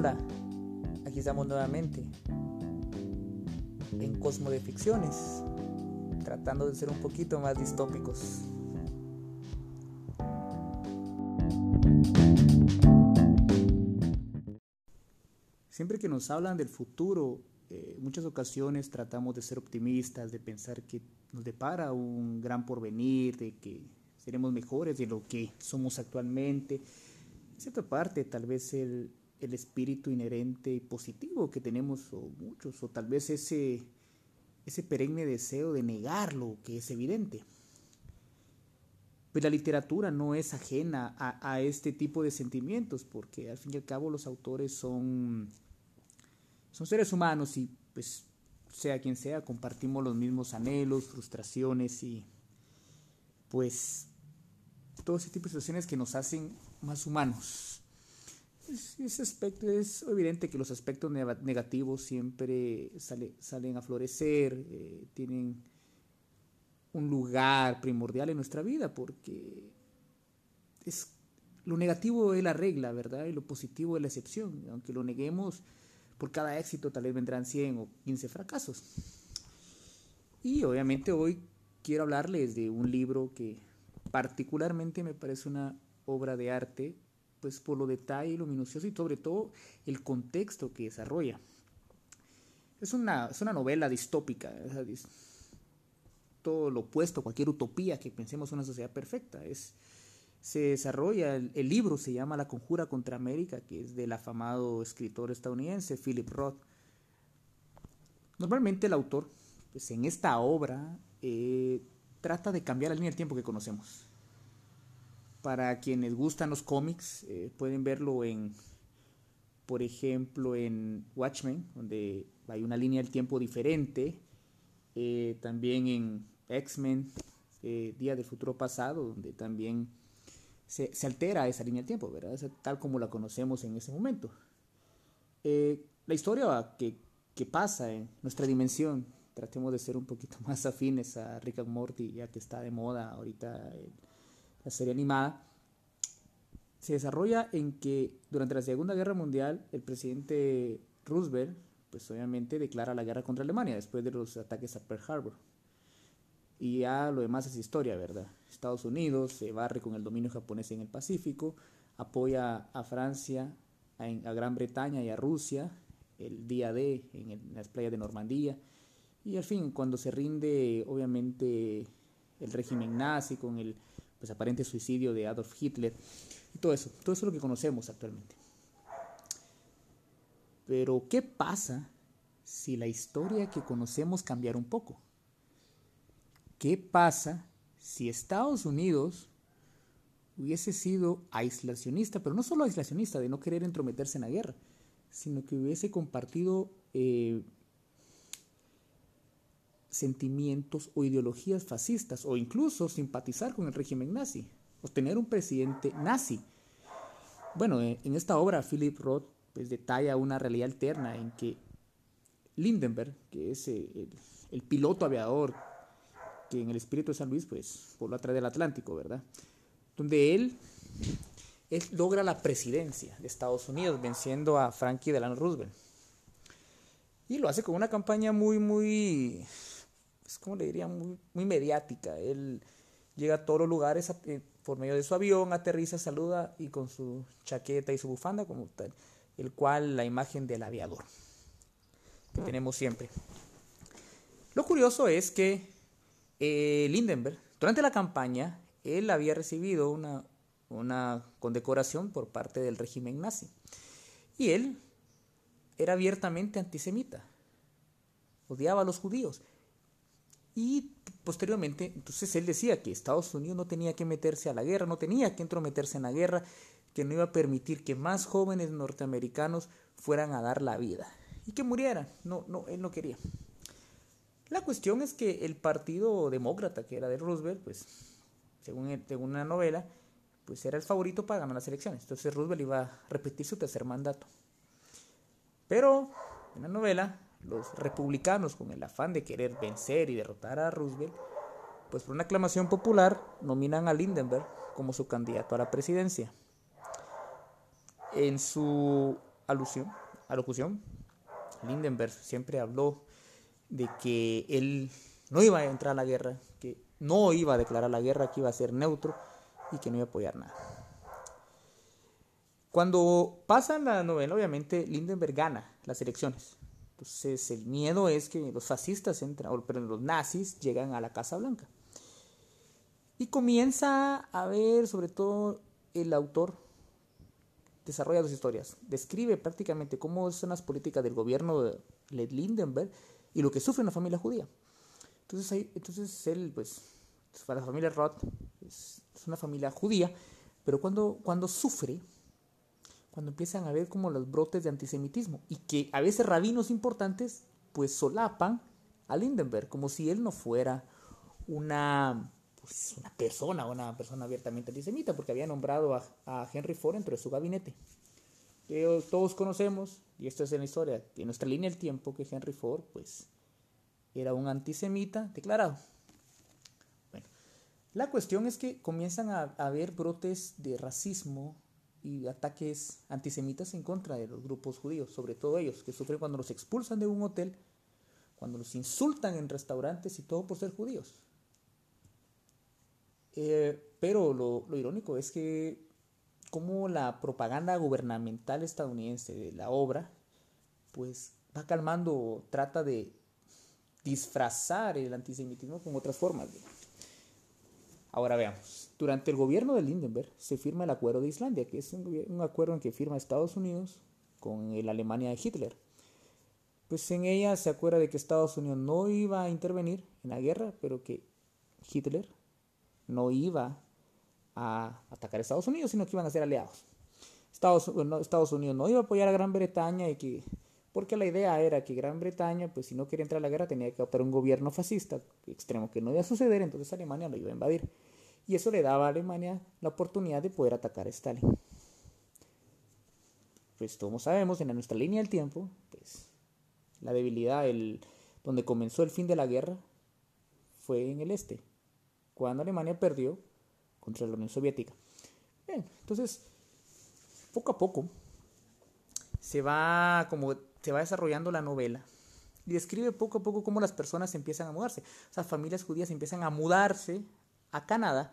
Hola, aquí estamos nuevamente en Cosmo de Ficciones, tratando de ser un poquito más distópicos. Siempre que nos hablan del futuro, eh, muchas ocasiones tratamos de ser optimistas, de pensar que nos depara un gran porvenir, de que seremos mejores de lo que somos actualmente. En cierta parte, tal vez el, el espíritu inherente y positivo que tenemos o muchos, o tal vez ese, ese perenne deseo de negar lo que es evidente. Pero la literatura no es ajena a, a, este tipo de sentimientos, porque al fin y al cabo los autores son, son seres humanos y pues sea quien sea, compartimos los mismos anhelos, frustraciones y pues todo ese tipo de situaciones que nos hacen más humanos. Ese aspecto es evidente que los aspectos negativos siempre sale, salen a florecer, eh, tienen un lugar primordial en nuestra vida porque es, lo negativo es la regla, ¿verdad? Y lo positivo es la excepción. Aunque lo neguemos, por cada éxito tal vez vendrán 100 o 15 fracasos. Y obviamente hoy quiero hablarles de un libro que particularmente me parece una obra de arte pues por lo detalle, lo minucioso y sobre todo el contexto que desarrolla. Es una, es una novela distópica, todo lo opuesto, cualquier utopía que pensemos una sociedad perfecta. Es, se desarrolla, el, el, libro se llama La Conjura contra América, que es del afamado escritor estadounidense Philip Roth. Normalmente el autor, pues en esta obra, eh, trata de cambiar la línea del tiempo que conocemos. Para quienes gustan los cómics, eh, pueden verlo en, por ejemplo, en Watchmen, donde hay una línea del tiempo diferente. Eh, también en X-Men, eh, Día del Futuro Pasado, donde también se, altera esa línea del tiempo, ¿verdad? tal como la conocemos en ese momento. la historia que, que pasa en nuestra dimensión tratemos de ser un poquito más afines a Rick and Morty, ya que está de moda ahorita la serie animada, se desarrolla en que durante la Segunda Guerra Mundial el presidente Roosevelt, pues obviamente declara la guerra contra Alemania después de los ataques a Pearl Harbor. Y ya lo demás es historia, ¿verdad? Estados Unidos se barre con el dominio japonés en el Pacífico, apoya a Francia, a, Gran Bretaña y a Rusia el día D en las playas de Normandía y al fin, cuando se rinde, obviamente, el régimen nazi con el pues, aparente suicidio de Adolf Hitler, y todo eso, todo eso es lo que conocemos actualmente. Pero, ¿qué pasa si la historia que conocemos cambiara un poco? ¿Qué pasa si Estados Unidos hubiese sido aislacionista, pero no solo aislacionista, de no querer entrometerse en la guerra, sino que hubiese compartido eh, sentimientos o ideologías fascistas o incluso simpatizar con el régimen nazi o tener un presidente nazi. Bueno, en esta obra Philip Roth pues, detalla una realidad alterna en que Lindenberg, que es eh, el, piloto aviador que en el espíritu de San Luis pues voló a través del Atlántico, ¿verdad? Donde él, él logra la presidencia de Estados Unidos venciendo a Frankie Delano Roosevelt. Y lo hace con una campaña muy, muy es como le diría, muy, muy mediática. Él llega a todos los lugares eh, por medio de su avión, aterriza, saluda y con su chaqueta y su bufanda como tal, el cual la imagen del aviador que tenemos siempre. Lo curioso es que eh, Lindenberg, durante la campaña, él había recibido una, una condecoración por parte del régimen nazi. Y él era abiertamente antisemita, odiaba a los judíos. Y posteriormente, entonces él decía que Estados Unidos no tenía que meterse a la guerra, no tenía que entrometerse en la guerra, que no iba a permitir que más jóvenes norteamericanos fueran a dar la vida y que murieran. No, no, él no quería. La cuestión es que el partido demócrata, que era de Roosevelt, pues, según, según una novela, pues era el favorito para ganar las elecciones. Entonces Roosevelt iba a repetir su tercer mandato. Pero en la novela los republicanos, con el afán de querer vencer y derrotar a Roosevelt, pues por una aclamación popular nominan a Lindenberg como su candidato a la presidencia. En su alusión, alocución, Lindenberg siempre habló de que él no iba a entrar a la guerra, que no iba a declarar la guerra, que iba a ser neutro y que no iba a apoyar nada. Cuando pasa la novela, obviamente Lindenberg gana las elecciones. Entonces el miedo es que los fascistas entran, o pero los nazis llegan a la Casa Blanca. Y comienza a ver, sobre todo el autor, desarrolla dos historias. Describe prácticamente cómo son las políticas del gobierno de Lindenberg y lo que sufre una familia judía. Entonces, entonces él, pues, para la familia Roth, es, una familia judía, pero cuando, cuando sufre, cuando empiezan a ver como los brotes de antisemitismo y que a veces rabinos importantes, pues, solapan a Lindenberg, como si él no fuera una pues, una persona, una persona abiertamente antisemita, porque había nombrado a, Henry Ford dentro de su gabinete. todos conocemos, y esto es en la historia, en nuestra línea del tiempo, que Henry Ford, pues, era un antisemita declarado. Bueno, la cuestión es que comienzan a haber brotes de racismo y ataques antisemitas en contra de los grupos judíos, sobre todo ellos, que sufren cuando los expulsan de un hotel, cuando los insultan en restaurantes y todo por ser judíos. Eh, pero lo, irónico es que como la propaganda gubernamental estadounidense de la obra, pues va calmando, trata de disfrazar el antisemitismo con otras formas. Ahora veamos, durante el gobierno de Lindenberg se firma el Acuerdo de Islandia, que es un, acuerdo en que firma Estados Unidos con la Alemania de Hitler. Pues en ella se acuerda de que Estados Unidos no iba a intervenir en la guerra, pero que Hitler no iba a atacar a Estados Unidos, sino que iban a ser aliados. Estados, Estados Unidos no iba a apoyar a Gran Bretaña y que, porque la idea era que Gran Bretaña, pues si no quería entrar a la guerra, tenía que adoptar un gobierno fascista extremo que no iba a suceder, entonces Alemania lo iba a invadir. Y eso le daba a Alemania la oportunidad de poder atacar a Stalin. Pues todos sabemos, en nuestra línea del tiempo, pues la debilidad, el, donde comenzó el fin de la guerra, fue en el este, cuando Alemania perdió contra la Unión Soviética. Bien, entonces, poco a poco se va, como, se va desarrollando la novela y describe poco a poco cómo las personas empiezan a mudarse. O sea, familias judías empiezan a mudarse a Canadá,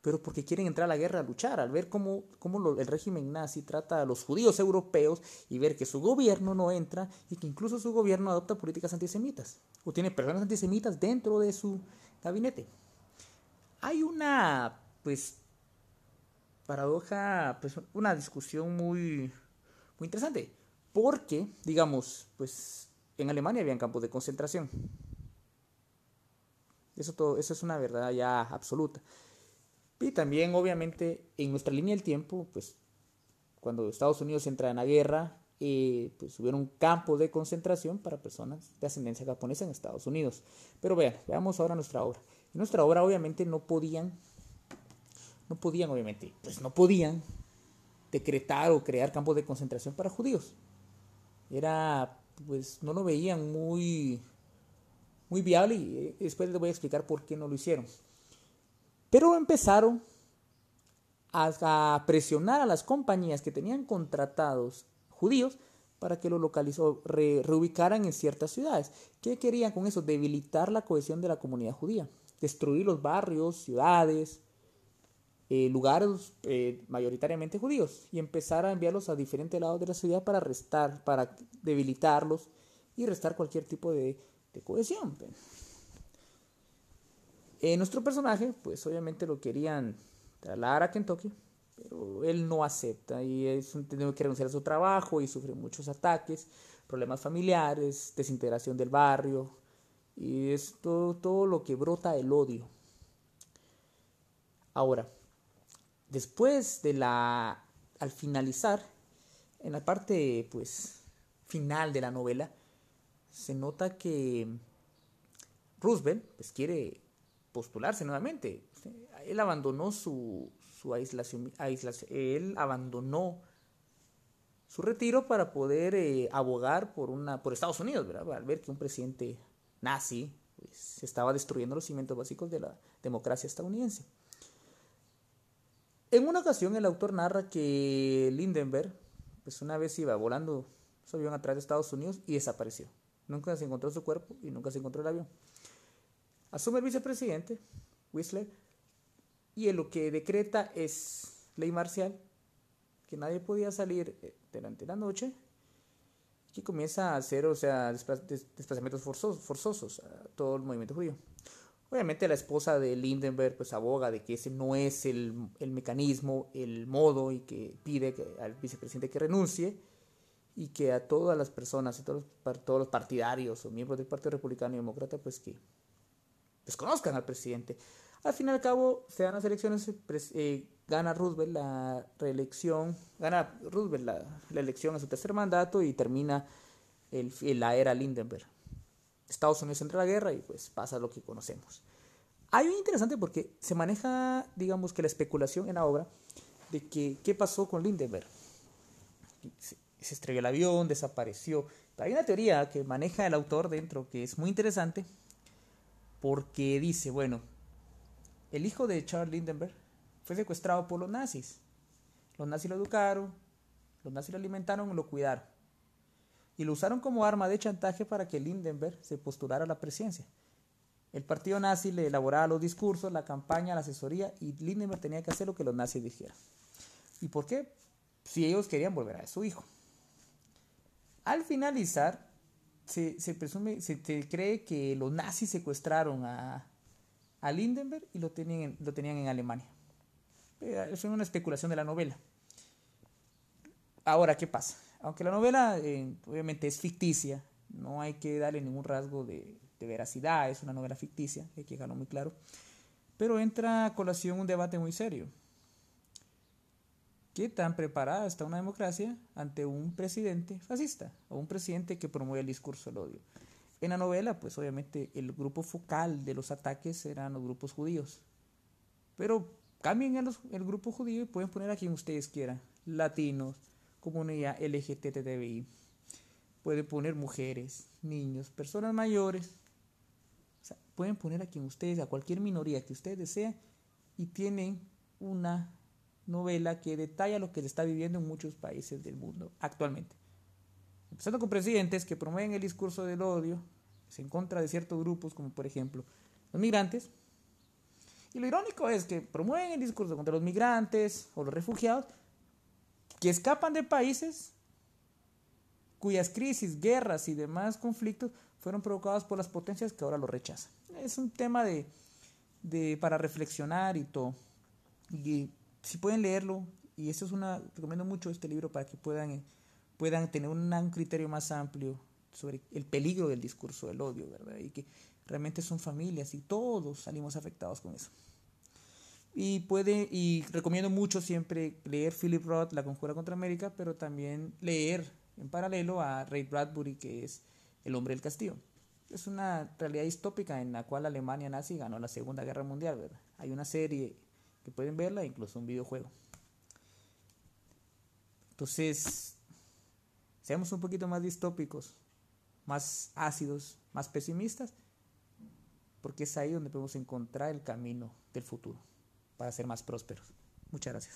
pero porque quieren entrar a la guerra a luchar, al ver cómo, cómo el régimen nazi trata a los judíos europeos y ver que su gobierno no entra y que incluso su gobierno adopta políticas antisemitas o tiene personas antisemitas dentro de su gabinete hay una, pues, paradoja, pues, una discusión muy, muy interesante. Porque, digamos, pues, en Alemania habían campos de concentración. Eso, es una verdad ya absoluta. Y también, obviamente, en nuestra línea del tiempo, pues, cuando Estados Unidos entra en la guerra, eh, pues hubieron campos de concentración para personas de ascendencia japonesa en Estados Unidos. Pero vean, veamos ahora nuestra obra. En nuestra obra obviamente no podían, no podían obviamente, pues no podían decretar o crear campos de concentración para judíos. Era, pues no lo veían muy, muy viable y eh, después les voy a explicar por qué no lo hicieron. Pero empezaron a, presionar a las compañías que tenían contratados judíos para que lo localizó, reubicaran en ciertas ciudades. ¿Qué querían con eso? Debilitar la cohesión de la comunidad judía destruir los barrios, ciudades, eh, lugares eh, mayoritariamente judíos y empezar a enviarlos a diferentes lados de la ciudad para restar, para debilitarlos y restar cualquier tipo de, cohesión. Eh, nuestro personaje, pues obviamente lo querían trasladar a Kentucky, pero él no acepta y es tiene que renunciar a su trabajo y sufre muchos ataques, problemas familiares, desintegración del barrio, y es todo, lo que brota el odio. Ahora, después de la, al finalizar, en la parte pues final de la novela, se nota que Roosevelt pues, quiere postularse nuevamente. Él abandonó su, su aislación, él abandonó su retiro para poder eh, abogar por una por Estados Unidos, ¿verdad? Al ver que un presidente nazi, pues, estaba destruyendo los cimientos básicos de la democracia estadounidense. En una ocasión el autor narra que Lindenberg pues una vez iba volando su avión atrás de Estados Unidos y desapareció. Nunca se encontró su cuerpo y nunca se encontró el avión. Asume el vicepresidente, Whistler, y en lo que decreta es ley marcial, que nadie podía salir eh, durante la noche, que comienza a hacer, o sea, desplazamientos forzosos, forzosos a todo el movimiento judío. Obviamente la esposa de Lindenberg pues aboga de que ese no es el, mecanismo, el modo y que pide al vicepresidente que renuncie y que a todas las personas, a todos, todos los partidarios o miembros del Partido Republicano y Demócrata pues que desconozcan al presidente. Al fin y al cabo se dan las elecciones, eh, gana Roosevelt la reelección, gana Roosevelt la, elección a su tercer mandato y termina el, la era Lindenberg. Estados Unidos entra a la guerra y pues pasa lo que conocemos. Hay un interesante porque se maneja, digamos que la especulación en la obra de que qué pasó con Lindenberg. Se, estrelló el avión, desapareció. Pero hay una teoría que maneja el autor dentro que es muy interesante porque dice, bueno, el hijo de Charles Lindenberg fue secuestrado por los nazis. Los nazis lo educaron, los nazis lo alimentaron lo cuidaron. Y lo usaron como arma de chantaje para que Lindenberg se postulara a la presidencia. El partido nazi le elaboraba los discursos, la campaña, la asesoría y Lindenberg tenía que hacer lo que los nazis dijeran. ¿Y por qué? Si ellos querían volver a su hijo. Al finalizar, se, presume, se, cree que los nazis secuestraron a, a Lindenberg y lo tenían, lo tenían en Alemania. Es una especulación de la novela. Ahora, ¿qué pasa? Aunque la novela eh, obviamente es ficticia, no hay que darle ningún rasgo de, veracidad, es una novela ficticia, hay que dejarlo muy claro, pero entra a colación un debate muy serio. ¿Qué tan preparada está una democracia ante un presidente fascista o un presidente que promueve el discurso del odio? En la novela, pues obviamente el grupo focal de los ataques eran los grupos judíos. Pero cambien el, el grupo judío y pueden poner a quien ustedes quieran. Latinos, comunidad LGTBI. Pueden poner mujeres, niños, personas mayores. pueden poner a quien ustedes, a cualquier minoría que ustedes deseen y tienen una novela que detalla lo que se está viviendo en muchos países del mundo actualmente empezando con presidentes que promueven el discurso del odio en contra de ciertos grupos, como por ejemplo los migrantes. Y lo irónico es que promueven el discurso contra los migrantes o los refugiados que escapan de países cuyas crisis, guerras y demás conflictos fueron provocados por las potencias que ahora lo rechazan. Es un tema de, de para reflexionar y todo. Y si pueden leerlo, y eso es una, recomiendo mucho este libro para que puedan puedan tener un, criterio más amplio sobre el peligro del discurso del odio, ¿verdad? Y que realmente son familias y todos salimos afectados con eso. Y puede, y recomiendo mucho siempre leer Philip Roth, La Conjura contra América, pero también leer en paralelo a Ray Bradbury, que es El hombre del castillo. Es una realidad distópica en la cual Alemania nazi ganó la Segunda Guerra Mundial, ¿verdad? Hay una serie que pueden verla, incluso un videojuego. Entonces, seamos un poquito más distópicos, más ácidos, más pesimistas, porque es ahí donde podemos encontrar el camino del futuro para ser más prósperos. Muchas gracias.